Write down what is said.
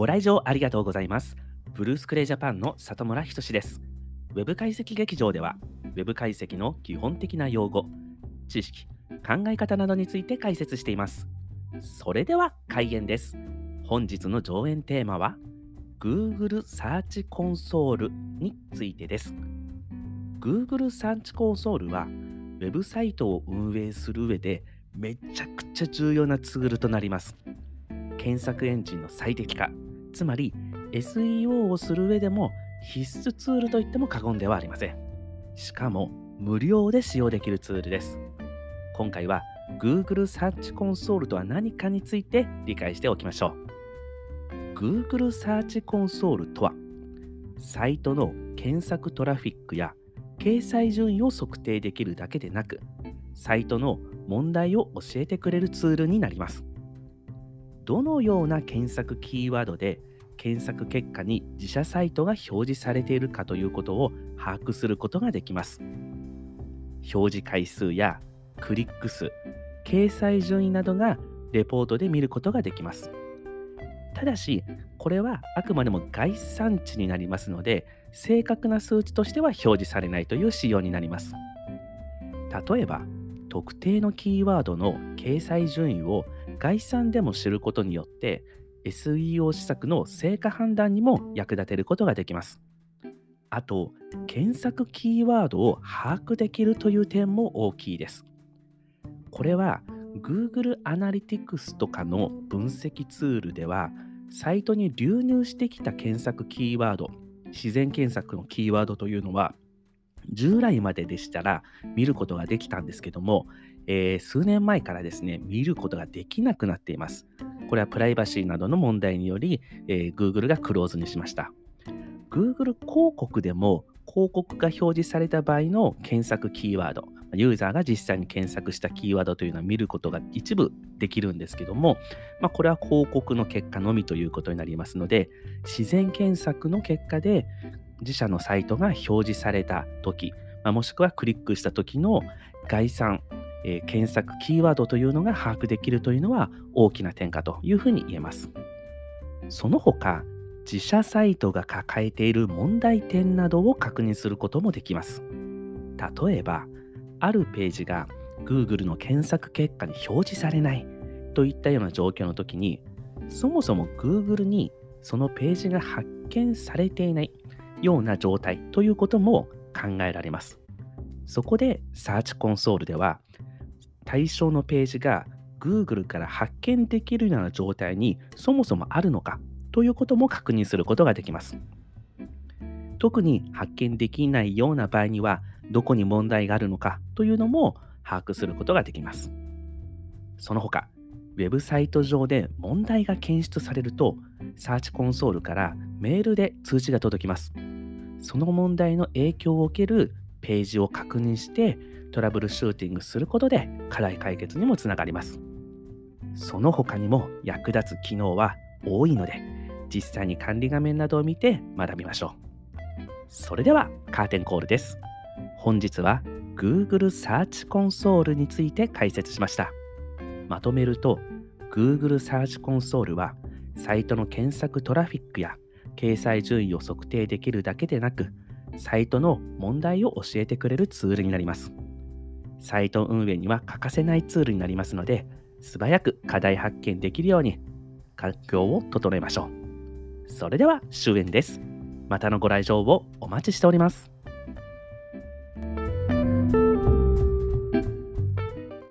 ご来場ありがとうございます。ブルースクレイジャパンの里村仁です。ウェブ解析劇場では、ウェブ解析の基本的な用語、知識、考え方などについて解説しています。それでは開演です。本日の上演テーマは、Google サーチコンソールについてです。Google サーチコンソールは、ウェブサイトを運営する上でめちゃくちゃ重要なツールとなります。検索エンジンの最適化、つまり SEO をする上でも必須ツールといっても過言ではありません。しかも無料で使用できるツールです。今回は Google サーチコンソールとは何かについて理解しておきましょう。Google サーチコンソールとは、サイトの検索トラフィックや掲載順位を測定できるだけでなく、サイトの問題を教えてくれるツールになります。どのような検索キーワードで検索結果に自社サイトが表示されているかということを把握することができます。表示回数やクリック数、掲載順位などがレポートで見ることができます。ただし、これはあくまでも概算値になりますので、正確な数値としては表示されないという仕様になります。例えば、特定のキーワードの掲載順位を概算でも知ることによって SEO 施策の成果判断にも役立てることができます。あと、検索キーワードを把握できるという点も大きいです。これは Google Analytics とかの分析ツールでは、サイトに流入してきた検索キーワード、自然検索のキーワードというのは、従来まででしたら見ることができたんですけども、えー、数年前からですね、見ることができなくなっています。これはプライバシーなどの問題により、えー、Google がクローズにしました。Google 広告でも広告が表示された場合の検索キーワード、ユーザーが実際に検索したキーワードというのは見ることが一部できるんですけども、まあ、これは広告の結果のみということになりますので、自然検索の結果で自社のサイトが表示されたとき、まあ、もしくはクリックしたときの概算、えー、検索キーワードというのが把握できるというのは大きな点かというふうに言えます。その他、自社サイトが抱えている問題点などを確認することもできます。例えば、あるページが Google の検索結果に表示されないといったような状況の時に、そもそも Google にそのページが発見されていないような状態ということも考えられます。そこで Search Console では対象のページが Google から発見できるような状態にそもそもあるのかということも確認することができます。特に発見できないような場合にはどこに問題があるのかというのも把握することができます。その他、ウェブサイト上で問題が検出されると、サーチコンソールからメールで通知が届きます。その問題の影響を受けるページを確認してトラブルシューティングすることで課題解決にもつながります。その他にも役立つ機能は多いので、実際に管理画面などを見て学びましょう。それではカーテンコールです。本日は Google サーチコンソールについて解説しました。まとめると、Google サーチコンソールはサイトの検索トラフィックや掲載順位を測定できるだけでなく、サイトの問題を教えてくれるツールになります。サイト運営には欠かせないツールになりますので、素早く課題発見できるように環境を整えましょう。それでは終演です。またのご来場をお待ちしております。